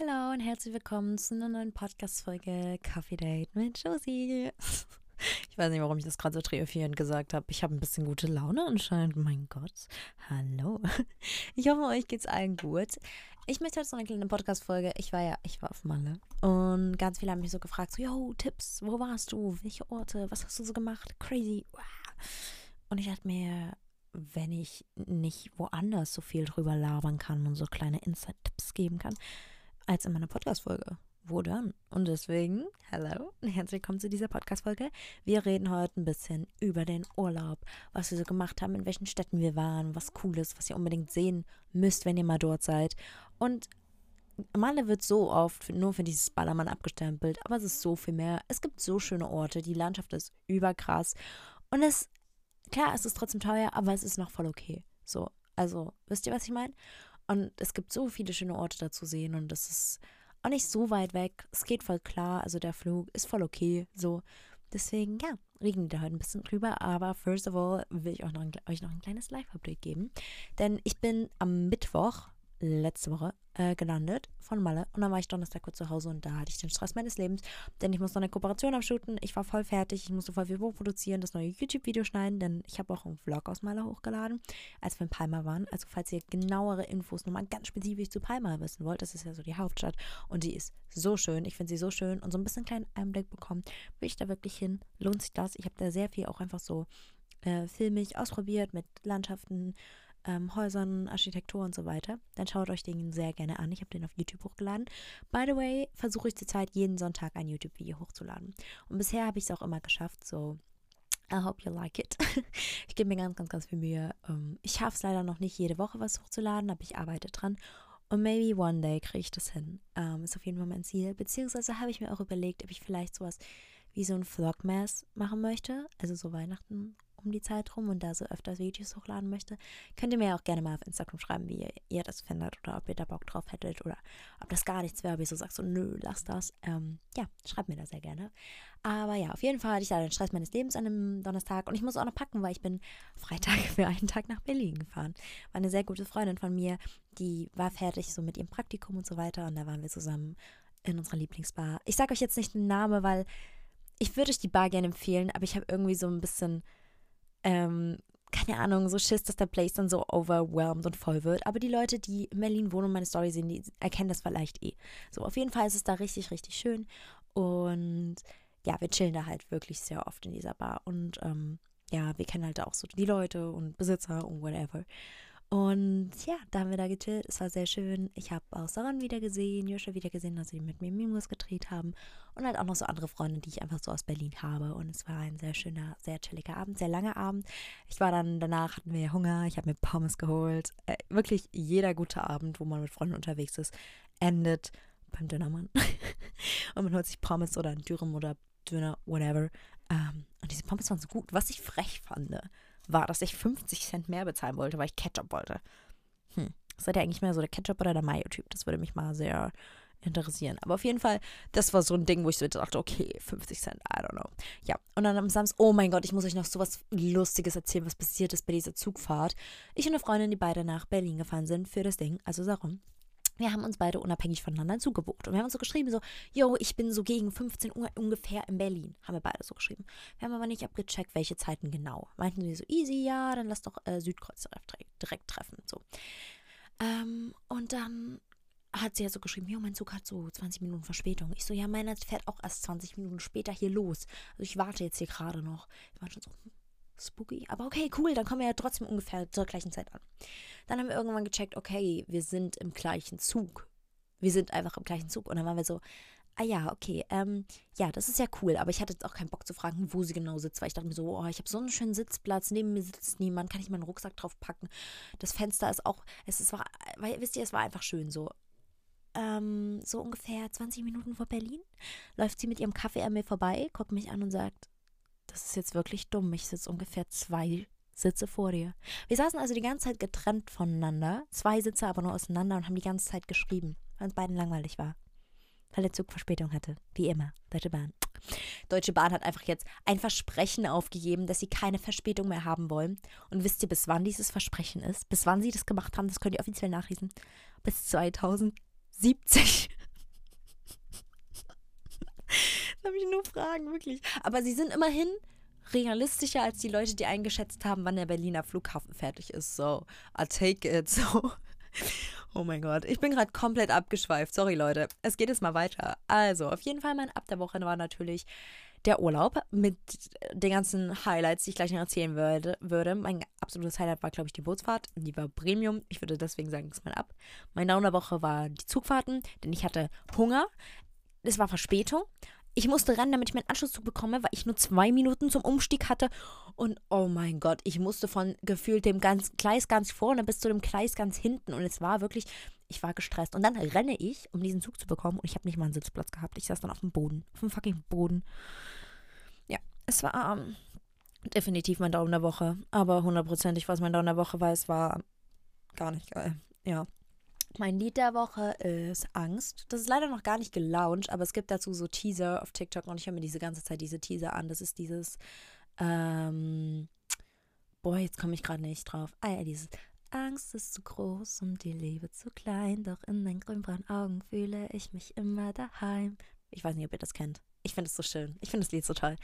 Hallo und herzlich willkommen zu einer neuen Podcast-Folge Coffee Date mit Josie. Ich weiß nicht, warum ich das gerade so triumphierend gesagt habe. Ich habe ein bisschen gute Laune anscheinend. Mein Gott. Hallo. Ich hoffe, euch geht's allen gut. Ich möchte jetzt noch eine kleine Podcast-Folge. Ich war ja, ich war auf Malle. Und ganz viele haben mich so gefragt: so, yo, Tipps, wo warst du? Welche Orte? Was hast du so gemacht? Crazy. Und ich dachte mir, wenn ich nicht woanders so viel drüber labern kann und so kleine Inside-Tipps geben kann, als in meiner Podcast-Folge. Wo dann? Und deswegen, hallo und herzlich willkommen zu dieser Podcast-Folge. Wir reden heute ein bisschen über den Urlaub, was wir so gemacht haben, in welchen Städten wir waren, was cool ist, was ihr unbedingt sehen müsst, wenn ihr mal dort seid. Und Malle wird so oft nur für dieses Ballermann abgestempelt, aber es ist so viel mehr. Es gibt so schöne Orte, die Landschaft ist überkrass. Und es, klar, es ist trotzdem teuer, aber es ist noch voll okay. So, also, wisst ihr, was ich meine? Und es gibt so viele schöne Orte da zu sehen und es ist auch nicht so weit weg. Es geht voll klar, also der Flug ist voll okay. So, deswegen, ja, reden wir da heute ein bisschen drüber. Aber first of all will ich euch noch ein, euch noch ein kleines Live-Update geben. Denn ich bin am Mittwoch letzte Woche äh, gelandet von Malle. Und dann war ich Donnerstag kurz zu Hause und da hatte ich den Stress meines Lebens, denn ich musste noch eine Kooperation abschuten, ich war voll fertig, ich musste voll viel produzieren, das neue YouTube-Video schneiden, denn ich habe auch einen Vlog aus Malle hochgeladen, als wir in Palma waren. Also falls ihr genauere Infos nochmal ganz spezifisch zu Palma wissen wollt, das ist ja so die Hauptstadt. Und die ist so schön, ich finde sie so schön und so ein bisschen einen kleinen Einblick bekommen, will ich da wirklich hin, lohnt sich das? Ich habe da sehr viel auch einfach so äh, filmig ausprobiert mit Landschaften, ähm, Häusern, Architektur und so weiter, dann schaut euch den sehr gerne an. Ich habe den auf YouTube hochgeladen. By the way, versuche ich zurzeit jeden Sonntag ein YouTube-Video hochzuladen. Und bisher habe ich es auch immer geschafft, so I hope you like it. ich gebe mir ganz, ganz, ganz viel Mühe. Ähm, ich schaffe es leider noch nicht, jede Woche was hochzuladen, aber ich arbeite dran. Und maybe one day kriege ich das hin. Ähm, ist auf jeden Fall mein Ziel. Beziehungsweise habe ich mir auch überlegt, ob ich vielleicht sowas wie so ein Vlogmas machen möchte. Also so Weihnachten um die Zeit rum und da so öfters Videos hochladen möchte, könnt ihr mir auch gerne mal auf Instagram schreiben, wie ihr, ihr das findet oder ob ihr da Bock drauf hättet oder ob das gar nichts wäre, ob ihr so sagt, so nö, lass das. Ähm, ja, schreibt mir da sehr gerne. Aber ja, auf jeden Fall hatte ich da den Stress meines Lebens an einem Donnerstag und ich muss auch noch packen, weil ich bin Freitag für einen Tag nach Berlin gefahren. War eine sehr gute Freundin von mir, die war fertig so mit ihrem Praktikum und so weiter und da waren wir zusammen in unserer Lieblingsbar. Ich sage euch jetzt nicht den Namen, weil ich würde euch die Bar gerne empfehlen, aber ich habe irgendwie so ein bisschen ähm, keine Ahnung, so Schiss, dass der Place dann so overwhelmed und voll wird. Aber die Leute, die in Berlin wohnen und meine Story sehen, die erkennen das vielleicht eh. So, auf jeden Fall ist es da richtig, richtig schön. Und ja, wir chillen da halt wirklich sehr oft in dieser Bar. Und ähm, ja, wir kennen halt auch so die Leute und Besitzer und whatever. Und ja, da haben wir da gechillt. Es war sehr schön. Ich habe auch Saran wieder gesehen, Joscha wieder gesehen, dass sie mit mir Mimos gedreht haben. Und halt auch noch so andere Freunde, die ich einfach so aus Berlin habe. Und es war ein sehr schöner, sehr chilliger Abend, sehr langer Abend. Ich war dann, danach hatten wir Hunger, ich habe mir Pommes geholt. Äh, wirklich jeder gute Abend, wo man mit Freunden unterwegs ist, endet beim Dönermann. und man holt sich Pommes oder ein Dürüm oder Döner, whatever. Ähm, und diese Pommes waren so gut. Was ich frech fand war, dass ich 50 Cent mehr bezahlen wollte, weil ich Ketchup wollte. Hm. Seid ihr eigentlich mehr so der Ketchup oder der Mayo-Typ? Das würde mich mal sehr interessieren. Aber auf jeden Fall, das war so ein Ding, wo ich so dachte, okay, 50 Cent, I don't know. Ja, und dann am Samstag, oh mein Gott, ich muss euch noch so was Lustiges erzählen, was passiert ist bei dieser Zugfahrt. Ich und eine Freundin, die beide nach Berlin gefahren sind für das Ding, also Sarum wir haben uns beide unabhängig voneinander zugebucht. Und wir haben uns so geschrieben, so, yo, ich bin so gegen 15 Uhr ungefähr in Berlin. Haben wir beide so geschrieben. Wir haben aber nicht abgecheckt, welche Zeiten genau. Meinten wir so, easy, ja, dann lass doch äh, Südkreuz direkt treffen. So. Ähm, und dann hat sie ja so geschrieben, jo, mein Zug hat so 20 Minuten Verspätung. Ich so, ja, meiner fährt auch erst 20 Minuten später hier los. Also ich warte jetzt hier gerade noch. Ich war schon so, hm, spooky. Aber okay, cool, dann kommen wir ja trotzdem ungefähr zur gleichen Zeit an. Dann haben wir irgendwann gecheckt, okay, wir sind im gleichen Zug. Wir sind einfach im gleichen Zug. Und dann waren wir so, ah ja, okay, ähm, ja, das ist ja cool, aber ich hatte jetzt auch keinen Bock zu fragen, wo sie genau sitzt, weil ich dachte mir so, oh, ich habe so einen schönen Sitzplatz, neben mir sitzt niemand, kann ich meinen Rucksack drauf packen. Das Fenster ist auch, es ist, war, wisst ihr, es war einfach schön so. Ähm, so ungefähr 20 Minuten vor Berlin läuft sie mit ihrem Kaffee an mir vorbei, guckt mich an und sagt, das ist jetzt wirklich dumm. Ich sitze ungefähr zwei Sitze vor dir. Wir saßen also die ganze Zeit getrennt voneinander, zwei Sitze aber nur auseinander und haben die ganze Zeit geschrieben, weil uns beiden langweilig war. Weil der Zug Verspätung hatte. Wie immer. Deutsche Bahn. Deutsche Bahn hat einfach jetzt ein Versprechen aufgegeben, dass sie keine Verspätung mehr haben wollen. Und wisst ihr, bis wann dieses Versprechen ist? Bis wann sie das gemacht haben, das könnt ihr offiziell nachlesen. Bis 2070. Lass mich nur fragen, wirklich. Aber sie sind immerhin realistischer als die Leute, die eingeschätzt haben, wann der Berliner Flughafen fertig ist. So, I take it. So. Oh mein Gott, ich bin gerade komplett abgeschweift. Sorry, Leute. Es geht jetzt mal weiter. Also, auf jeden Fall mein Ab der Woche war natürlich der Urlaub mit den ganzen Highlights, die ich gleich noch erzählen würde. würde. Mein absolutes Highlight war, glaube ich, die Bootsfahrt. Die war Premium. Ich würde deswegen sagen, das mein Ab. Mein Down der Woche war die Zugfahrten, denn ich hatte Hunger. Es war Verspätung. Ich musste rennen, damit ich meinen Anschlusszug bekomme, weil ich nur zwei Minuten zum Umstieg hatte. Und oh mein Gott, ich musste von gefühlt dem ganz Gleis ganz vorne bis zu dem Gleis ganz hinten. Und es war wirklich, ich war gestresst. Und dann renne ich, um diesen Zug zu bekommen. Und ich habe nicht mal einen Sitzplatz gehabt. Ich saß dann auf dem Boden. Auf dem fucking Boden. Ja, es war ähm, definitiv mein Daumen der Woche. Aber hundertprozentig, was mein Daumen der Woche war, es war gar nicht geil. Ja. Mein Lied der Woche ist Angst. Das ist leider noch gar nicht gelauncht, aber es gibt dazu so Teaser auf TikTok und ich höre mir diese ganze Zeit diese Teaser an. Das ist dieses, ähm, boah, jetzt komme ich gerade nicht drauf. Ah ja, dieses Angst ist zu groß und die Liebe zu klein, doch in den grünbraunen Augen fühle ich mich immer daheim. Ich weiß nicht, ob ihr das kennt. Ich finde es so schön. Ich finde das Lied so toll.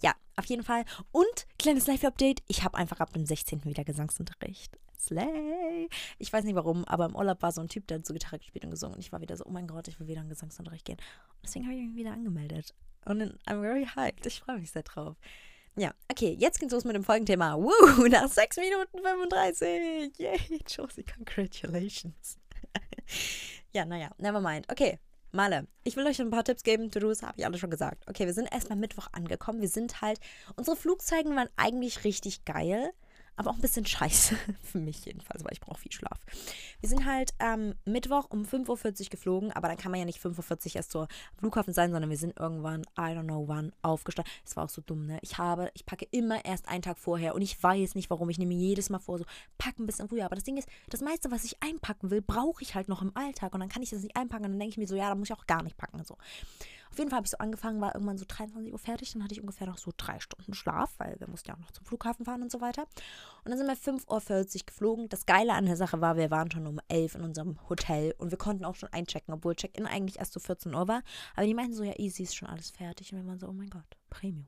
Ja, auf jeden Fall. Und kleines Live-Update. Ich habe einfach ab dem 16. wieder Gesangsunterricht. Slay. Ich weiß nicht warum, aber im Urlaub war so ein Typ, der hat so Gitarre gespielt und gesungen. Und ich war wieder so, oh mein Gott, ich will wieder in Gesangsunterricht gehen. Und deswegen habe ich mich wieder angemeldet. Und I'm very hyped. Ich freue mich sehr drauf. Ja, okay, jetzt geht's los mit dem Folgenthema. Woo, nach 6 Minuten 35. Yay, Josie, congratulations. ja, naja, never mind. Okay, Male, ich will euch ein paar Tipps geben. To-Dos habe ich alle schon gesagt. Okay, wir sind erstmal Mittwoch angekommen. Wir sind halt, unsere Flugzeuge waren eigentlich richtig geil aber auch ein bisschen scheiße. Für mich jedenfalls, weil ich brauche viel Schlaf. Wir sind halt ähm, Mittwoch um 5.40 Uhr geflogen, aber dann kann man ja nicht 5.40 Uhr erst zur Flughafen sein, sondern wir sind irgendwann, I don't know wann, aufgestanden. Es war auch so dumm, ne? Ich habe, ich packe immer erst einen Tag vorher und ich weiß nicht warum. Ich nehme jedes Mal vor, so, pack ein bisschen früher. Aber das Ding ist, das meiste, was ich einpacken will, brauche ich halt noch im Alltag und dann kann ich das nicht einpacken und dann denke ich mir so, ja, da muss ich auch gar nicht packen. So. Auf jeden Fall habe ich so angefangen, war irgendwann so 23 Uhr fertig. Dann hatte ich ungefähr noch so drei Stunden Schlaf, weil wir mussten ja auch noch zum Flughafen fahren und so weiter. Und dann sind wir 5.40 Uhr geflogen. Das Geile an der Sache war, wir waren schon um 11 in unserem Hotel und wir konnten auch schon einchecken, obwohl Check-in eigentlich erst so 14 Uhr war. Aber die meinten so, ja, easy ist schon alles fertig. Und wir waren so, oh mein Gott, Premium.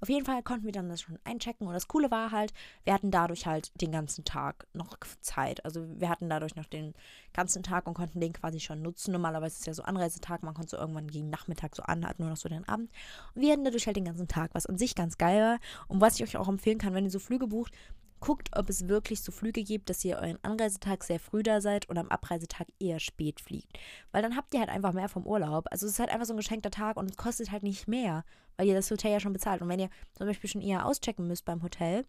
Auf jeden Fall konnten wir dann das schon einchecken und das Coole war halt, wir hatten dadurch halt den ganzen Tag noch Zeit. Also wir hatten dadurch noch den ganzen Tag und konnten den quasi schon nutzen. Normalerweise ist es ja so Anreisetag, man konnte so irgendwann gegen Nachmittag so an, hat nur noch so den Abend. Und wir hatten dadurch halt den ganzen Tag, was an sich ganz geil war und was ich euch auch empfehlen kann, wenn ihr so Flüge bucht, guckt, ob es wirklich so Flüge gibt, dass ihr euren Anreisetag sehr früh da seid und am Abreisetag eher spät fliegt. Weil dann habt ihr halt einfach mehr vom Urlaub. Also es ist halt einfach so ein geschenkter Tag und es kostet halt nicht mehr, weil ihr das Hotel ja schon bezahlt. Und wenn ihr zum Beispiel schon eher auschecken müsst beim Hotel,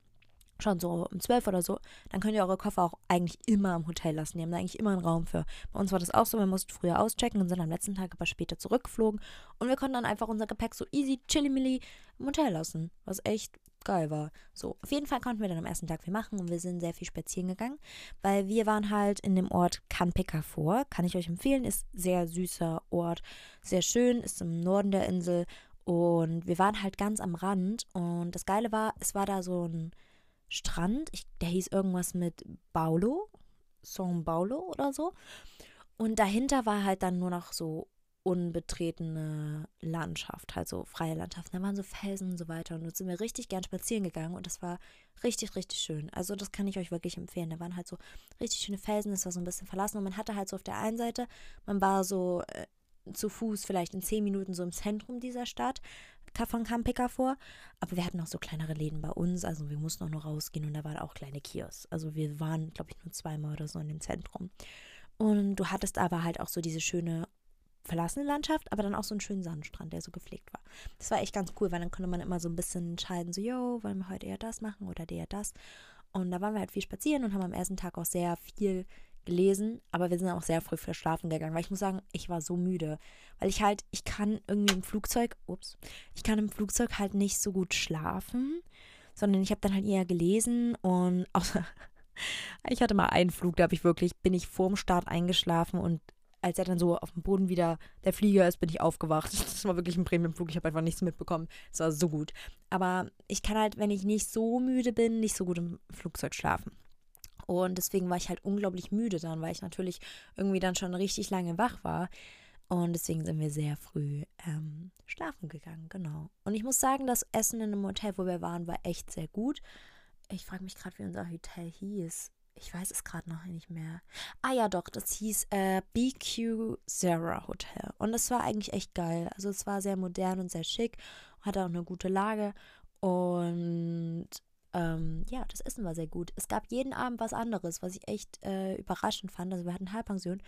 schon so um 12 oder so, dann könnt ihr eure Koffer auch eigentlich immer im Hotel lassen. Die haben da eigentlich immer einen Raum für. Bei uns war das auch so, wir mussten früher auschecken und sind am letzten Tag aber später zurückgeflogen. Und wir konnten dann einfach unser Gepäck so easy, chilly im Hotel lassen. Was echt geil war. So, auf jeden Fall konnten wir dann am ersten Tag viel machen und wir sind sehr viel spazieren gegangen, weil wir waren halt in dem Ort Kanpeka vor. Kann ich euch empfehlen, ist sehr süßer Ort, sehr schön, ist im Norden der Insel und wir waren halt ganz am Rand und das Geile war, es war da so ein Strand, ich, der hieß irgendwas mit Paulo, São Paulo oder so. Und dahinter war halt dann nur noch so unbetretene Landschaft, halt so freie Landschaft. Da waren so Felsen und so weiter. Und da sind wir richtig gern spazieren gegangen und das war richtig, richtig schön. Also das kann ich euch wirklich empfehlen. Da waren halt so richtig schöne Felsen, es war so ein bisschen verlassen und man hatte halt so auf der einen Seite, man war so äh, zu Fuß vielleicht in zehn Minuten so im Zentrum dieser Stadt von Kampeka vor, aber wir hatten auch so kleinere Läden bei uns, also wir mussten auch noch rausgehen und da waren auch kleine Kiosks. Also wir waren, glaube ich, nur zweimal oder so in dem Zentrum. Und du hattest aber halt auch so diese schöne verlassene Landschaft, aber dann auch so einen schönen Sandstrand, der so gepflegt war. Das war echt ganz cool, weil dann konnte man immer so ein bisschen entscheiden, so, yo, wollen wir heute eher das machen oder der das. Und da waren wir halt viel spazieren und haben am ersten Tag auch sehr viel gelesen, aber wir sind auch sehr früh verschlafen gegangen, weil ich muss sagen, ich war so müde, weil ich halt, ich kann irgendwie im Flugzeug, ups, ich kann im Flugzeug halt nicht so gut schlafen, sondern ich habe dann halt eher gelesen und außer, ich hatte mal einen Flug, da habe ich wirklich, bin ich vorm Start eingeschlafen und als er dann so auf dem Boden wieder der Flieger ist, bin ich aufgewacht. Das war wirklich ein Premiumflug. Ich habe einfach nichts mitbekommen. Es war so gut. Aber ich kann halt, wenn ich nicht so müde bin, nicht so gut im Flugzeug schlafen. Und deswegen war ich halt unglaublich müde dann, weil ich natürlich irgendwie dann schon richtig lange wach war. Und deswegen sind wir sehr früh ähm, schlafen gegangen, genau. Und ich muss sagen, das Essen in einem Hotel, wo wir waren, war echt sehr gut. Ich frage mich gerade, wie unser Hotel hieß. Ich weiß es gerade noch nicht mehr. Ah ja, doch, das hieß äh, BQ Sarah Hotel. Und das war eigentlich echt geil. Also es war sehr modern und sehr schick. Hatte auch eine gute Lage. Und ähm, ja, das Essen war sehr gut. Es gab jeden Abend was anderes, was ich echt äh, überraschend fand. Also wir hatten Halbpension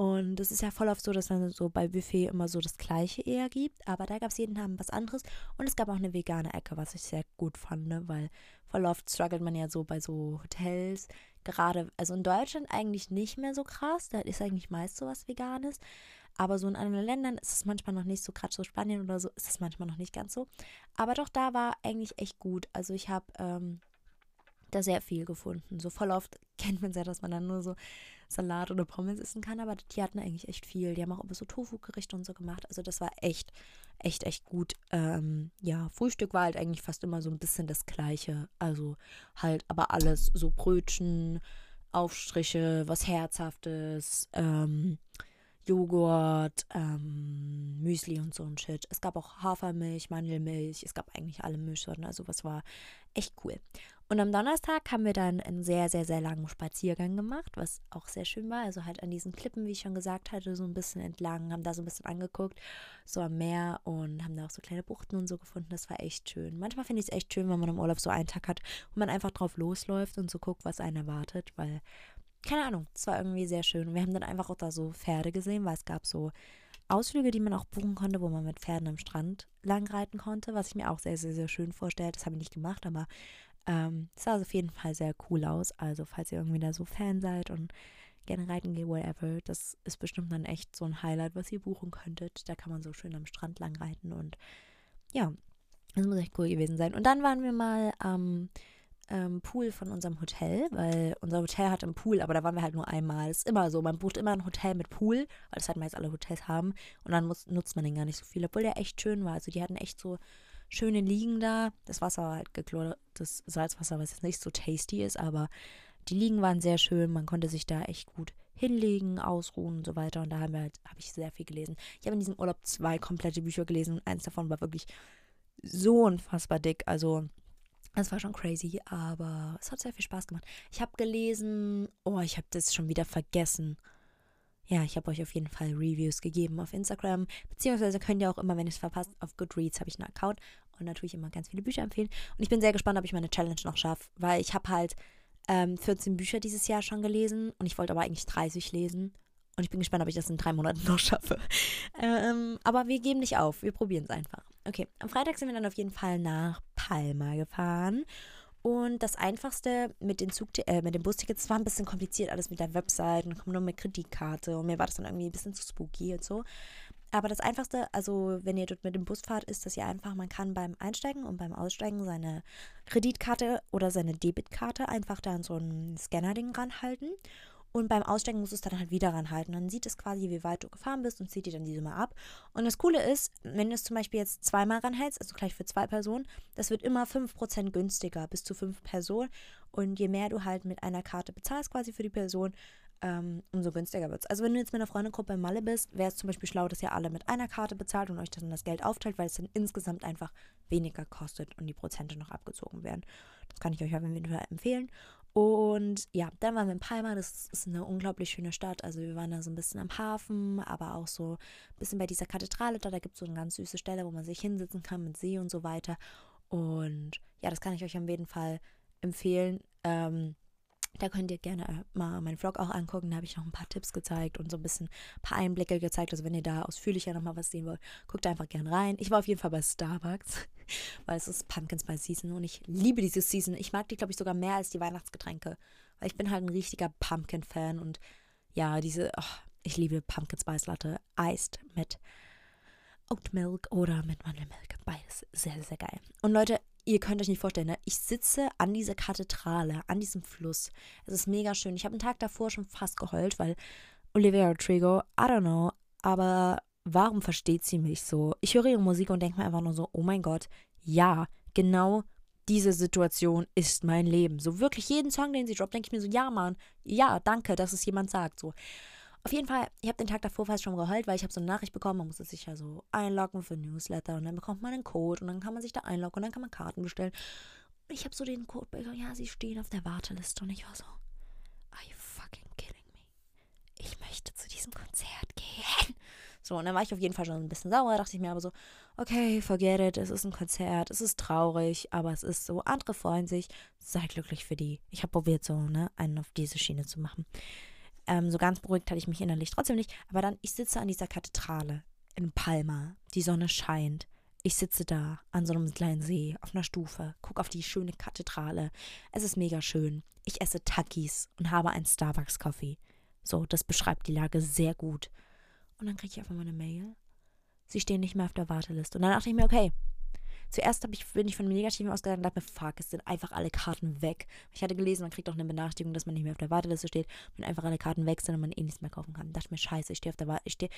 und es ist ja voll oft so, dass man so bei Buffet immer so das Gleiche eher gibt. Aber da gab es jeden Abend was anderes. Und es gab auch eine vegane Ecke, was ich sehr gut fand, ne? weil voll oft struggelt man ja so bei so Hotels. Gerade, also in Deutschland eigentlich nicht mehr so krass. Da ist eigentlich meist so was Veganes. Aber so in anderen Ländern ist es manchmal noch nicht so, gerade so Spanien oder so, ist es manchmal noch nicht ganz so. Aber doch da war eigentlich echt gut. Also ich habe ähm, da sehr viel gefunden. So voll oft kennt man es ja, dass man dann nur so Salat oder Pommes essen kann, aber die hatten eigentlich echt viel. Die haben auch immer so Tofu-Gerichte und so gemacht. Also das war echt, echt, echt gut. Ähm, ja, Frühstück war halt eigentlich fast immer so ein bisschen das Gleiche. Also halt aber alles so Brötchen, Aufstriche, was Herzhaftes, ähm, Joghurt, ähm, Müsli und so ein Shit. Es gab auch Hafermilch, Mandelmilch, es gab eigentlich alle Milchsorten, also was war echt cool. Und am Donnerstag haben wir dann einen sehr, sehr, sehr langen Spaziergang gemacht, was auch sehr schön war. Also halt an diesen Klippen, wie ich schon gesagt hatte, so ein bisschen entlang, haben da so ein bisschen angeguckt, so am Meer und haben da auch so kleine Buchten und so gefunden. Das war echt schön. Manchmal finde ich es echt schön, wenn man im Urlaub so einen Tag hat und man einfach drauf losläuft und so guckt, was einen erwartet, weil, keine Ahnung, es war irgendwie sehr schön. Und wir haben dann einfach auch da so Pferde gesehen, weil es gab so Ausflüge, die man auch buchen konnte, wo man mit Pferden am Strand lang reiten konnte, was ich mir auch sehr, sehr, sehr schön vorstelle. Das habe ich nicht gemacht, aber ähm, sah auf jeden Fall sehr cool aus. Also, falls ihr irgendwie da so Fan seid und gerne reiten geht, whatever, das ist bestimmt dann echt so ein Highlight, was ihr buchen könntet. Da kann man so schön am Strand lang reiten und ja, das muss echt cool gewesen sein. Und dann waren wir mal am ähm, Pool von unserem Hotel, weil unser Hotel hat einen Pool, aber da waren wir halt nur einmal. Das ist immer so, man bucht immer ein Hotel mit Pool, weil das halt meist alle Hotels haben und dann muss, nutzt man den gar nicht so viel, obwohl der echt schön war. Also die hatten echt so schöne Liegen da. Das Wasser war halt geklortes Salzwasser, was jetzt nicht so tasty ist, aber die Liegen waren sehr schön. Man konnte sich da echt gut hinlegen, ausruhen und so weiter. Und da haben halt, habe ich sehr viel gelesen. Ich habe in diesem Urlaub zwei komplette Bücher gelesen und eins davon war wirklich so unfassbar dick. Also, das war schon crazy, aber es hat sehr viel Spaß gemacht. Ich habe gelesen, oh, ich habe das schon wieder vergessen ja, ich habe euch auf jeden Fall Reviews gegeben auf Instagram, beziehungsweise könnt ihr auch immer, wenn ihr es verpasst, auf Goodreads habe ich einen Account und natürlich immer ganz viele Bücher empfehlen. Und ich bin sehr gespannt, ob ich meine Challenge noch schaffe, weil ich habe halt ähm, 14 Bücher dieses Jahr schon gelesen und ich wollte aber eigentlich 30 lesen. Und ich bin gespannt, ob ich das in drei Monaten noch schaffe. ähm, aber wir geben nicht auf, wir probieren es einfach. Okay, am Freitag sind wir dann auf jeden Fall nach Palma gefahren. Und das Einfachste mit den, Zug äh, mit den Bustickets war ein bisschen kompliziert, alles mit der Website und kommt nur mit Kreditkarte. Und mir war das dann irgendwie ein bisschen zu spooky und so. Aber das Einfachste, also wenn ihr dort mit dem Bus fahrt, ist das ja einfach, man kann beim Einsteigen und beim Aussteigen seine Kreditkarte oder seine Debitkarte einfach da an so ein Scanner-Ding ranhalten. Und beim Aussteigen musst du es dann halt wieder ranhalten. Dann sieht es quasi, wie weit du gefahren bist und zieht dir dann die Summe ab. Und das Coole ist, wenn du es zum Beispiel jetzt zweimal ranhältst, also gleich für zwei Personen, das wird immer 5% günstiger, bis zu fünf Personen. Und je mehr du halt mit einer Karte bezahlst, quasi für die Person, ähm, umso günstiger wird es. Also wenn du jetzt mit einer Freundegruppe in Malle bist, wäre es zum Beispiel schlau, dass ihr alle mit einer Karte bezahlt und euch dann das Geld aufteilt, weil es dann insgesamt einfach weniger kostet und die Prozente noch abgezogen werden. Das kann ich euch auf jeden Fall empfehlen. Und ja, dann waren wir in Palma. Das ist eine unglaublich schöne Stadt. Also wir waren da so ein bisschen am Hafen, aber auch so ein bisschen bei dieser Kathedrale da. Da gibt es so eine ganz süße Stelle, wo man sich hinsetzen kann mit See und so weiter. Und ja, das kann ich euch auf jeden Fall empfehlen. Ähm, da könnt ihr gerne äh, mal meinen Vlog auch angucken. Da habe ich noch ein paar Tipps gezeigt und so ein bisschen ein paar Einblicke gezeigt. Also wenn ihr da ausführlicher nochmal was sehen wollt, guckt einfach gerne rein. Ich war auf jeden Fall bei Starbucks, weil es ist Pumpkin Spice Season und ich liebe diese Season. Ich mag die, glaube ich, sogar mehr als die Weihnachtsgetränke, weil ich bin halt ein richtiger Pumpkin-Fan und ja, diese, oh, ich liebe Pumpkin Spice Latte, iced mit Oat Milk oder mit Mandelmilk. Beides sehr, sehr geil. Und Leute, ihr könnt euch nicht vorstellen, ne? ich sitze an dieser Kathedrale, an diesem Fluss. Es ist mega schön. Ich habe einen Tag davor schon fast geheult, weil Olivia Rodrigo, I don't know, aber warum versteht sie mich so? Ich höre ihre Musik und denke mir einfach nur so, oh mein Gott, ja, genau diese Situation ist mein Leben. So wirklich jeden Song, den sie droppt, denke ich mir so, ja, Mann, ja, danke, dass es jemand sagt. So. Auf jeden Fall, ich habe den Tag davor fast schon geheult, weil ich habe so eine Nachricht bekommen, man muss sich ja so einloggen für Newsletter und dann bekommt man einen Code und dann kann man sich da einloggen und dann kann man Karten bestellen. Und ich habe so den Code bekommen, ja, sie stehen auf der Warteliste und ich war so, are you fucking kidding me? Ich möchte zu diesem Konzert gehen. So, und dann war ich auf jeden Fall schon ein bisschen sauer, dachte ich mir aber so, okay, forget it, es ist ein Konzert, es ist traurig, aber es ist so, andere freuen sich, sei glücklich für die. Ich habe probiert, so, ne, einen auf diese Schiene zu machen. Ähm, so ganz beruhigt hatte ich mich innerlich trotzdem nicht, aber dann, ich sitze an dieser Kathedrale in Palma, die Sonne scheint. Ich sitze da an so einem kleinen See auf einer Stufe, gucke auf die schöne Kathedrale. Es ist mega schön. Ich esse Takis und habe einen Starbucks-Kaffee. So, das beschreibt die Lage sehr gut. Und dann kriege ich einfach mal eine Mail. Sie stehen nicht mehr auf der Warteliste. Und dann dachte ich mir, okay. Zuerst ich, bin ich von dem Negativen ausgegangen und dachte mir, fuck, es sind einfach alle Karten weg. Ich hatte gelesen, man kriegt auch eine Benachrichtigung, dass man nicht mehr auf der Warteliste steht, wenn einfach alle Karten weg sind und man eh nichts mehr kaufen kann. Ich dachte mir, scheiße, ich stehe stehe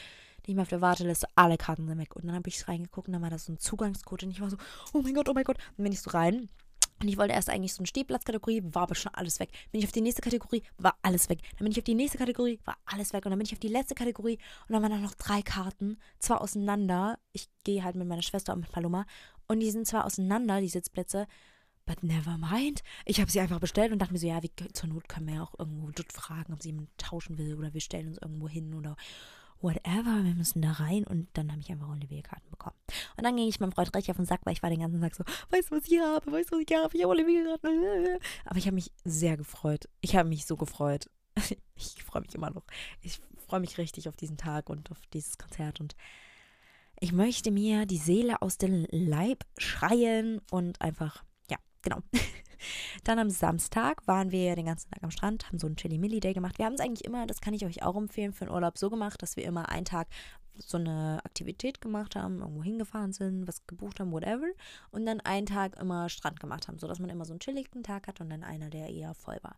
nicht mehr auf der Warteliste, alle Karten sind weg. Und dann habe ich reingeguckt und dann war das so ein Zugangscode und ich war so, oh mein Gott, oh mein Gott. Und dann bin ich so rein und ich wollte erst eigentlich so eine Stehplatzkategorie, war aber schon alles weg. Bin ich auf die nächste Kategorie, war alles weg. Dann bin ich auf die nächste Kategorie, war alles weg. Und dann bin ich auf die letzte Kategorie und dann waren da noch drei Karten, zwar auseinander. Ich gehe halt mit meiner Schwester und mit Paloma. Und die sind zwar auseinander, die Sitzplätze, but never mind. Ich habe sie einfach bestellt und dachte mir so, ja, wie, zur Not können wir ja auch irgendwo dort fragen, ob sie jemand tauschen will oder wir stellen uns irgendwo hin oder whatever, wir müssen da rein. Und dann habe ich einfach Olivier-Karten bekommen. Und dann ging ich meinem Freund richtig auf den Sack, weil ich war den ganzen Tag so, weißt du, was ich habe? Weißt du, was ich habe? Ich habe Olivier-Karten. Aber ich habe mich sehr gefreut. Ich habe mich so gefreut. Ich freue mich immer noch. Ich freue mich richtig auf diesen Tag und auf dieses Konzert. Und ich möchte mir die Seele aus dem Leib schreien und einfach, ja, genau. Dann am Samstag waren wir den ganzen Tag am Strand, haben so einen Chili-Milli-Day gemacht. Wir haben es eigentlich immer, das kann ich euch auch empfehlen, für den Urlaub so gemacht, dass wir immer einen Tag so eine Aktivität gemacht haben, irgendwo hingefahren sind, was gebucht haben, whatever. Und dann einen Tag immer Strand gemacht haben, sodass man immer so einen chilligen Tag hat und dann einer, der eher voll war.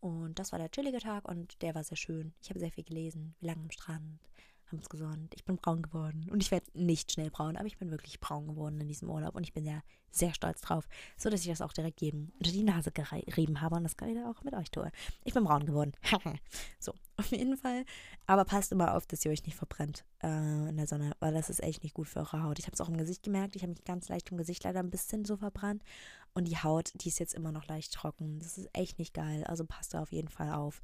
Und das war der chillige Tag und der war sehr schön. Ich habe sehr viel gelesen. Wir lagen am Strand, haben uns gesonnt. Ich bin braun geworden. Und ich werde nicht schnell braun, aber ich bin wirklich braun geworden in diesem Urlaub. Und ich bin sehr, sehr stolz drauf. So, dass ich das auch direkt jedem unter die Nase gerieben habe. Und das kann ich auch mit euch tun. Ich bin braun geworden. so, auf jeden Fall. Aber passt immer auf, dass ihr euch nicht verbrennt äh, in der Sonne. Weil das ist echt nicht gut für eure Haut. Ich habe es auch im Gesicht gemerkt. Ich habe mich ganz leicht im Gesicht leider ein bisschen so verbrannt. Und die Haut, die ist jetzt immer noch leicht trocken. Das ist echt nicht geil. Also passt da auf jeden Fall auf.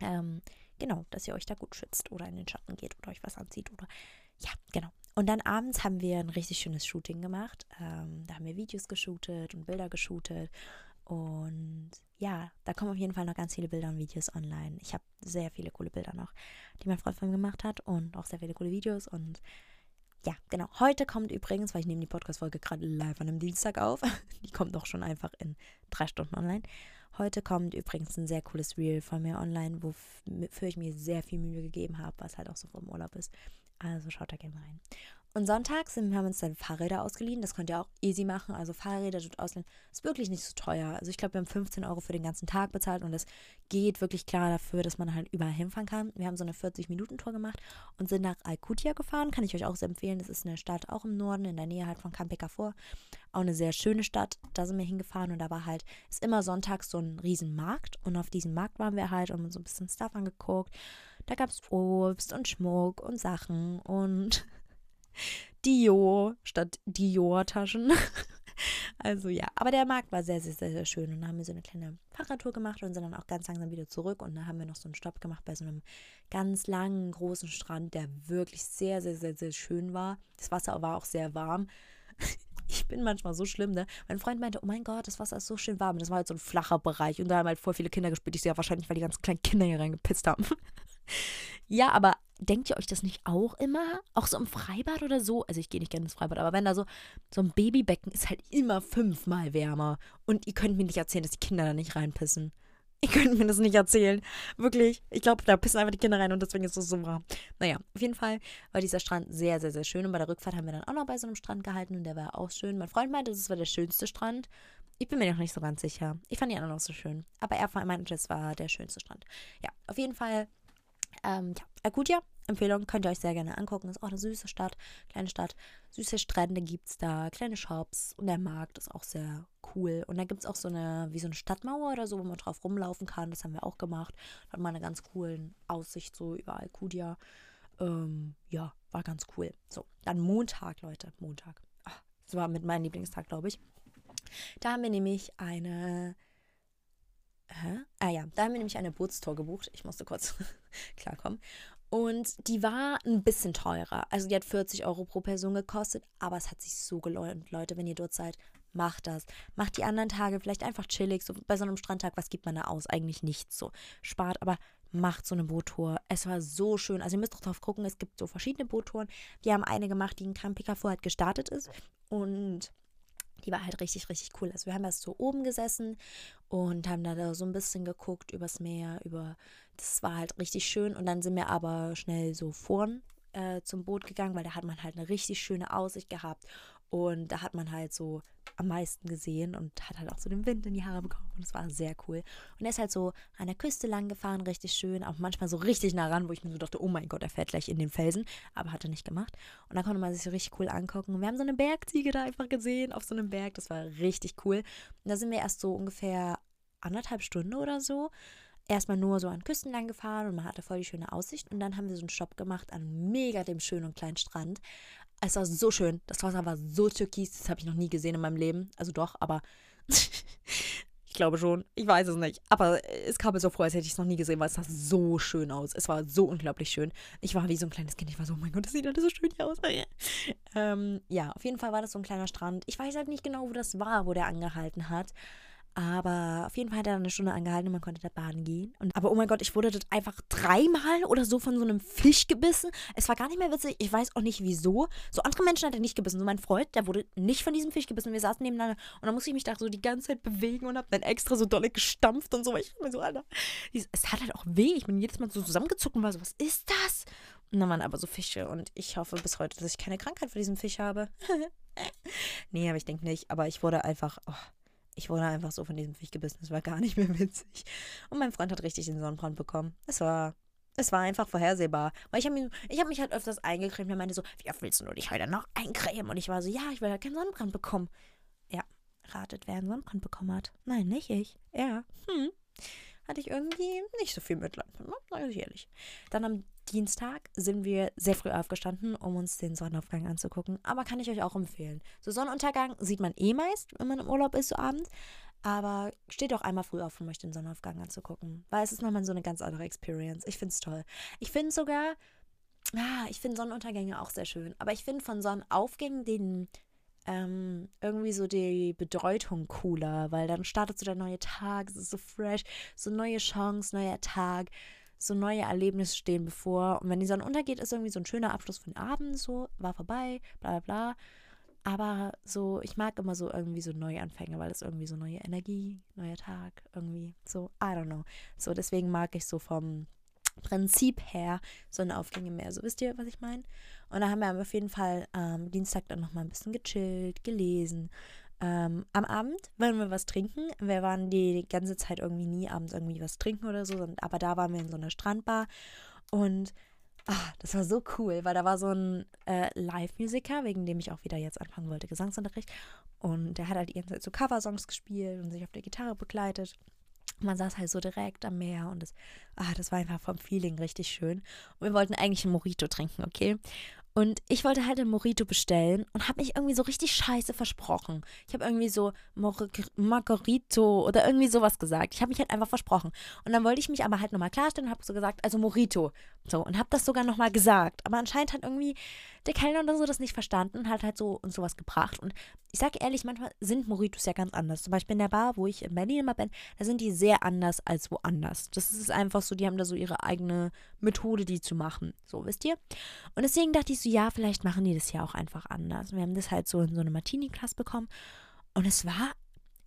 Ähm, genau, dass ihr euch da gut schützt oder in den Schatten geht oder euch was anzieht oder ja, genau. Und dann abends haben wir ein richtig schönes Shooting gemacht. Ähm, da haben wir Videos geshootet und Bilder geshootet. Und ja, da kommen auf jeden Fall noch ganz viele Bilder und Videos online. Ich habe sehr viele coole Bilder noch, die mein Freund von mir gemacht hat und auch sehr viele coole Videos. Und ja, genau. Heute kommt übrigens, weil ich nehme die Podcast-Folge gerade live an einem Dienstag auf, die kommt doch schon einfach in drei Stunden online. Heute kommt übrigens ein sehr cooles Reel von mir online, wofür ich mir sehr viel Mühe gegeben habe, was halt auch so vom Urlaub ist. Also schaut da gerne rein. Und sonntags sind, wir haben uns dann Fahrräder ausgeliehen. Das könnt ihr auch easy machen. Also Fahrräder dort ausleihen ist wirklich nicht so teuer. Also ich glaube, wir haben 15 Euro für den ganzen Tag bezahlt und das geht wirklich klar dafür, dass man halt überall hinfahren kann. Wir haben so eine 40-Minuten-Tour gemacht und sind nach Alcutia gefahren. Kann ich euch auch sehr empfehlen. Das ist eine Stadt auch im Norden, in der Nähe halt von Campecafur. Auch eine sehr schöne Stadt. Da sind wir hingefahren und da war halt, ist immer sonntags so ein Riesenmarkt und auf diesem Markt waren wir halt und uns so ein bisschen Stuff angeguckt. Da gab es Obst und Schmuck und Sachen und Dio statt Dior-Taschen. Also ja, aber der Markt war sehr, sehr, sehr, sehr schön. Und dann haben wir so eine kleine Fahrradtour gemacht und sind dann auch ganz langsam wieder zurück. Und dann haben wir noch so einen Stopp gemacht bei so einem ganz langen, großen Strand, der wirklich sehr, sehr, sehr, sehr schön war. Das Wasser war auch sehr warm. Ich bin manchmal so schlimm, ne? Mein Freund meinte, oh mein Gott, das Wasser ist so schön warm. Das war halt so ein flacher Bereich. Und da haben halt voll viele Kinder gespielt. Ich sehe ja wahrscheinlich, weil die ganzen kleinen Kinder hier reingepisst haben. ja, aber denkt ihr euch das nicht auch immer? Auch so im Freibad oder so? Also ich gehe nicht gerne ins Freibad, aber wenn da so, so ein Babybecken ist halt immer fünfmal wärmer. Und ihr könnt mir nicht erzählen, dass die Kinder da nicht reinpissen. Ihr könnt mir das nicht erzählen. Wirklich. Ich glaube, da pissen einfach die Kinder rein und deswegen ist es so warm. Naja, auf jeden Fall war dieser Strand sehr, sehr, sehr schön. Und bei der Rückfahrt haben wir dann auch noch bei so einem Strand gehalten und der war auch schön. Mein Freund meinte, das war der schönste Strand. Ich bin mir noch nicht so ganz sicher. Ich fand die anderen auch so schön. Aber er meinte, es war der schönste Strand. Ja, auf jeden Fall Ähm, ja, Akutia, Empfehlung, könnt ihr euch sehr gerne angucken. Ist auch eine süße Stadt, kleine Stadt. Süße Strände gibt es da, kleine Shops und der Markt ist auch sehr cool. Und da gibt es auch so eine, wie so eine Stadtmauer oder so, wo man drauf rumlaufen kann. Das haben wir auch gemacht. Hat mal eine ganz coole Aussicht so über Alcudia. Ähm, ja, war ganz cool. So, dann Montag, Leute, Montag. Ach, das war mit meinem Lieblingstag, glaube ich. Da haben wir nämlich eine Hä? Ah ja, da haben wir nämlich eine Bootstour gebucht. Ich musste kurz klarkommen. Und die war ein bisschen teurer. Also die hat 40 Euro pro Person gekostet, aber es hat sich so gelohnt. Leute, wenn ihr dort seid, macht das. Macht die anderen Tage vielleicht einfach chillig. So bei so einem Strandtag, was gibt man da aus? Eigentlich nichts so. Spart, aber macht so eine Boottour. Es war so schön. Also ihr müsst drauf gucken, es gibt so verschiedene Boottouren. Wir haben eine gemacht, die in Campika vorher gestartet ist. Und die war halt richtig, richtig cool. Also wir haben erst so oben gesessen und haben da so ein bisschen geguckt übers Meer, über, das war halt richtig schön. Und dann sind wir aber schnell so vorn äh, zum Boot gegangen, weil da hat man halt eine richtig schöne Aussicht gehabt. Und da hat man halt so am meisten gesehen und hat halt auch so den Wind in die Haare bekommen. Und es war sehr cool. Und er ist halt so an der Küste lang gefahren, richtig schön, auch manchmal so richtig nah ran, wo ich mir so dachte, oh mein Gott, er fährt gleich in den Felsen. Aber hat er nicht gemacht. Und da konnte man sich so richtig cool angucken. Und wir haben so eine Bergziege da einfach gesehen auf so einem Berg. Das war richtig cool. Und da sind wir erst so ungefähr anderthalb Stunden oder so erstmal nur so an Küsten lang gefahren und man hatte voll die schöne Aussicht. Und dann haben wir so einen Stopp gemacht an mega dem schönen und kleinen Strand. Es war so schön. Das Wasser war so türkis. Das habe ich noch nie gesehen in meinem Leben. Also doch, aber ich glaube schon. Ich weiß es nicht. Aber es kam mir so vor, als hätte ich es noch nie gesehen, weil es sah so schön aus. Es war so unglaublich schön. Ich war wie so ein kleines Kind. Ich war so, oh mein Gott, das sieht alles so schön hier aus. ähm, ja, auf jeden Fall war das so ein kleiner Strand. Ich weiß halt nicht genau, wo das war, wo der angehalten hat. Aber auf jeden Fall hat er eine Stunde angehalten und man konnte da baden gehen. Und, aber oh mein Gott, ich wurde dort einfach dreimal oder so von so einem Fisch gebissen. Es war gar nicht mehr witzig. Ich weiß auch nicht wieso. So andere Menschen hat er nicht gebissen. So mein Freund, der wurde nicht von diesem Fisch gebissen. Wir saßen nebeneinander und dann musste ich mich da so die ganze Zeit bewegen und habe dann extra so dolle gestampft und so. Ich mir so, Alter, es hat halt auch weh. Ich bin jedes Mal so zusammengezuckt und war so, was ist das? Und dann waren aber so Fische und ich hoffe bis heute, dass ich keine Krankheit von diesem Fisch habe. nee, aber ich denke nicht. Aber ich wurde einfach. Oh ich wurde einfach so von diesem Fisch gebissen. Es war gar nicht mehr witzig. Und mein Freund hat richtig den Sonnenbrand bekommen. Es war, es war einfach vorhersehbar. Weil ich habe hab mich halt öfters eingecremt. Er meinte so, wie oft willst du dich heute noch eincremen? Und ich war so, ja, ich will halt keinen Sonnenbrand bekommen. Ja, ratet, wer einen Sonnenbrand bekommen hat. Nein, nicht ich. Er. Hm hatte ich irgendwie nicht so viel Mitleid. Sag ich ehrlich. Dann am Dienstag sind wir sehr früh aufgestanden, um uns den Sonnenaufgang anzugucken. Aber kann ich euch auch empfehlen. So Sonnenuntergang sieht man eh meist, wenn man im Urlaub ist, so abends. Aber steht auch einmal früh auf, um euch den Sonnenaufgang anzugucken. Weil es ist nochmal so eine ganz andere Experience. Ich finde es toll. Ich finde sogar, ah, ich finde Sonnenuntergänge auch sehr schön. Aber ich finde von Sonnenaufgängen den ähm, irgendwie so die Bedeutung cooler, weil dann startet so der neue Tag, es ist so fresh, so neue Chance, neuer Tag, so neue Erlebnisse stehen bevor. Und wenn die Sonne untergeht, ist irgendwie so ein schöner Abschluss von Abend, so, war vorbei, bla bla bla. Aber so, ich mag immer so irgendwie so Neuanfänge, weil es irgendwie so neue Energie, neuer Tag, irgendwie so, I don't know. So, deswegen mag ich so vom Prinzip her Sonnenaufgänge mehr. So, wisst ihr, was ich meine? Und da haben wir auf jeden Fall am ähm, Dienstag dann nochmal ein bisschen gechillt, gelesen. Ähm, am Abend wollen wir was trinken. Wir waren die ganze Zeit irgendwie nie abends irgendwie was trinken oder so, aber da waren wir in so einer Strandbar und ach, das war so cool, weil da war so ein äh, Live-Musiker, wegen dem ich auch wieder jetzt anfangen wollte, Gesangsunterricht. Und der hat halt die ganze Zeit so Coversongs gespielt und sich auf der Gitarre begleitet. Man saß halt so direkt am Meer und das, ah, das war einfach vom Feeling richtig schön. Und wir wollten eigentlich einen Mojito trinken, okay? Und ich wollte halt ein Mojito bestellen und habe mich irgendwie so richtig scheiße versprochen. Ich habe irgendwie so Margarito oder irgendwie sowas gesagt. Ich habe mich halt einfach versprochen. Und dann wollte ich mich aber halt nochmal klarstellen und habe so gesagt, also Mojito. So, und habe das sogar nochmal gesagt. Aber anscheinend hat irgendwie der Kellner oder so das nicht verstanden und hat halt so uns sowas gebracht. Und ich sage ehrlich, manchmal sind Mojitos ja ganz anders. Zum Beispiel in der Bar, wo ich in Berlin immer bin, da sind die sehr anders als woanders. Das ist einfach so, die haben da so ihre eigene Methode, die zu machen. So, wisst ihr? Und deswegen dachte ich so, ja, vielleicht machen die das ja auch einfach anders. Wir haben das halt so in so eine Martini-Klasse bekommen. Und es war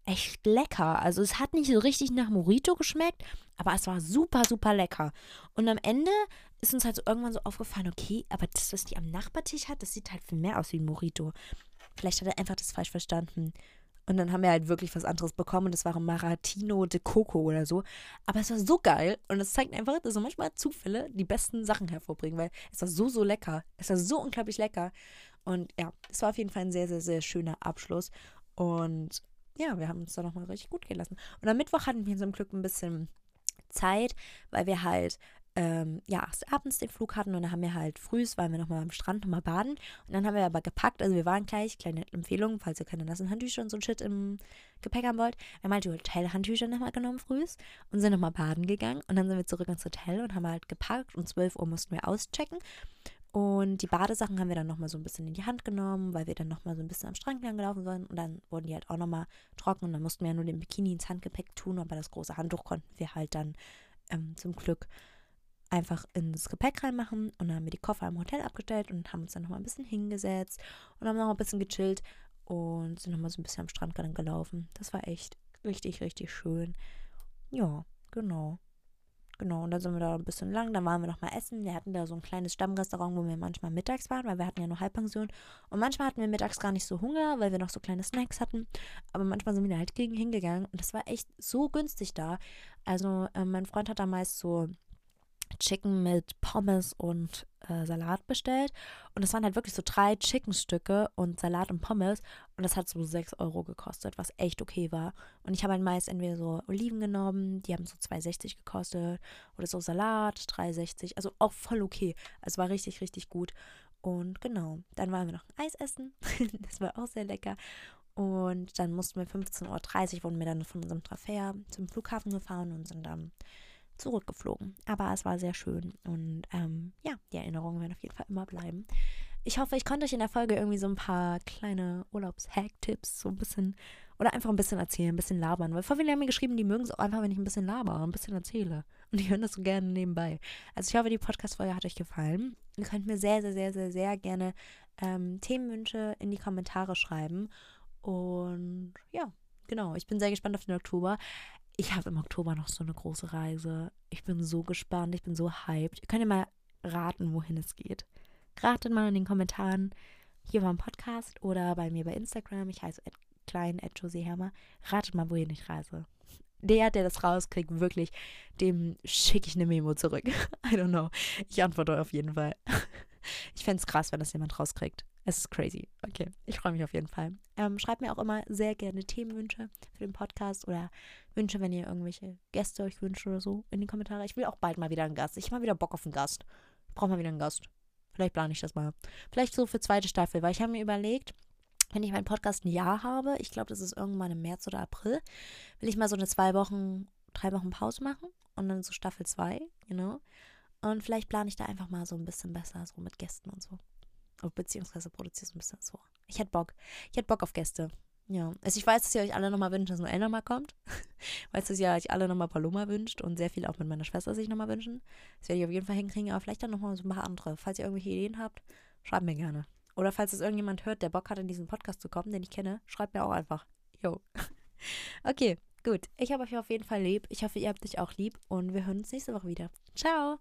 echt lecker. Also es hat nicht so richtig nach Morito geschmeckt, aber es war super, super lecker. Und am Ende ist uns halt so irgendwann so aufgefallen, okay, aber das, was die am Nachbartisch hat, das sieht halt viel mehr aus wie ein Morito. Vielleicht hat er einfach das falsch verstanden. Und dann haben wir halt wirklich was anderes bekommen. Und das war ein Maratino de Coco oder so. Aber es war so geil. Und es zeigt einfach, dass so manchmal Zufälle die besten Sachen hervorbringen. Weil es war so, so lecker. Es war so unglaublich lecker. Und ja, es war auf jeden Fall ein sehr, sehr, sehr schöner Abschluss. Und ja, wir haben uns da nochmal richtig gut gelassen. Und am Mittwoch hatten wir zum Glück ein bisschen Zeit, weil wir halt ähm, ja, erst abends den Flug hatten und dann haben wir halt frühs, waren wir nochmal am Strand nochmal baden. Und dann haben wir aber gepackt, also wir waren gleich, kleine Empfehlung, falls ihr keine nassen Handtücher und so ein Shit im Gepäck haben wollt, wir haben halt die Hotelhandtücher nochmal genommen frühs und sind nochmal baden gegangen. Und dann sind wir zurück ins Hotel und haben halt gepackt. Und 12 Uhr mussten wir auschecken und die Badesachen haben wir dann nochmal so ein bisschen in die Hand genommen, weil wir dann nochmal so ein bisschen am Strand lang gelaufen sind. Und dann wurden die halt auch nochmal trocken. Und dann mussten wir ja nur den Bikini ins Handgepäck tun. Aber das große Handtuch konnten wir halt dann ähm, zum Glück einfach ins Gepäck reinmachen. Und dann haben wir die Koffer im Hotel abgestellt und haben uns dann nochmal ein bisschen hingesetzt und haben noch ein bisschen gechillt und sind nochmal so ein bisschen am Strand gelaufen. Das war echt richtig, richtig schön. Ja, genau. Genau, und dann sind wir da ein bisschen lang, dann waren wir noch mal essen. Wir hatten da so ein kleines Stammrestaurant, wo wir manchmal mittags waren, weil wir hatten ja nur Halbpension. Und manchmal hatten wir mittags gar nicht so Hunger, weil wir noch so kleine Snacks hatten. Aber manchmal sind wir da halt gegen hingegangen und das war echt so günstig da. Also äh, mein Freund hat da meist so Chicken mit Pommes und äh, Salat bestellt. Und es waren halt wirklich so drei Chickenstücke und Salat und Pommes. Und das hat so 6 Euro gekostet, was echt okay war. Und ich habe halt meist entweder so Oliven genommen, die haben so 2,60 gekostet. Oder so Salat, 3,60. Also auch voll okay. Es war richtig, richtig gut. Und genau, dann waren wir noch ein Eis essen. das war auch sehr lecker. Und dann mussten wir 15.30 Uhr, wurden wir dann von unserem Transfer zum Flughafen gefahren und sind dann zurückgeflogen. Aber es war sehr schön und ähm, ja, die Erinnerungen werden auf jeden Fall immer bleiben. Ich hoffe, ich konnte euch in der Folge irgendwie so ein paar kleine Urlaubs-Hack-Tipps so ein bisschen oder einfach ein bisschen erzählen, ein bisschen labern. Weil viele haben mir geschrieben, die mögen es auch einfach, wenn ich ein bisschen laber, ein bisschen erzähle. Und die hören das so gerne nebenbei. Also ich hoffe, die Podcast-Folge hat euch gefallen. Ihr könnt mir sehr, sehr, sehr, sehr, sehr gerne ähm, Themenwünsche in die Kommentare schreiben. Und ja, genau. Ich bin sehr gespannt auf den Oktober ich habe im Oktober noch so eine große Reise. Ich bin so gespannt, ich bin so hyped. Ihr könnt ja mal raten, wohin es geht. Ratet mal in den Kommentaren hier beim Podcast oder bei mir bei Instagram. Ich heiße klein Hermer. Ratet mal, wohin ich reise. Der, der das rauskriegt, wirklich, dem schicke ich eine Memo zurück. I don't know. Ich antworte auf jeden Fall. Ich fände es krass, wenn das jemand rauskriegt. Es ist crazy. Okay, ich freue mich auf jeden Fall. Ähm, schreibt mir auch immer sehr gerne Themenwünsche für den Podcast oder Wünsche, wenn ihr irgendwelche Gäste euch wünscht oder so, in die Kommentare. Ich will auch bald mal wieder einen Gast. Ich habe mal wieder Bock auf einen Gast. Ich brauche mal wieder einen Gast. Vielleicht plane ich das mal. Vielleicht so für zweite Staffel, weil ich habe mir überlegt, wenn ich meinen Podcast ein Jahr habe, ich glaube, das ist irgendwann im März oder April, will ich mal so eine zwei Wochen, drei Wochen Pause machen und dann so Staffel 2, you know. Und vielleicht plane ich da einfach mal so ein bisschen besser, so mit Gästen und so. Beziehungsweise produziere so ein bisschen so. Ich hätte Bock. Ich hätte Bock auf Gäste. Ja. Also ich weiß, dass ihr euch alle nochmal wünscht, dass Noel nochmal kommt. Weiß, dass ihr euch alle nochmal Paloma wünscht und sehr viel auch mit meiner Schwester sich nochmal wünschen. Das werde ich auf jeden Fall hinkriegen, aber vielleicht dann nochmal so ein paar andere. Falls ihr irgendwelche Ideen habt, schreibt mir gerne. Oder falls es irgendjemand hört, der Bock hat, in diesen Podcast zu kommen, den ich kenne, schreibt mir auch einfach. Jo. Okay, gut. Ich habe euch auf jeden Fall lieb. Ich hoffe, ihr habt dich auch lieb und wir hören uns nächste Woche wieder. Ciao.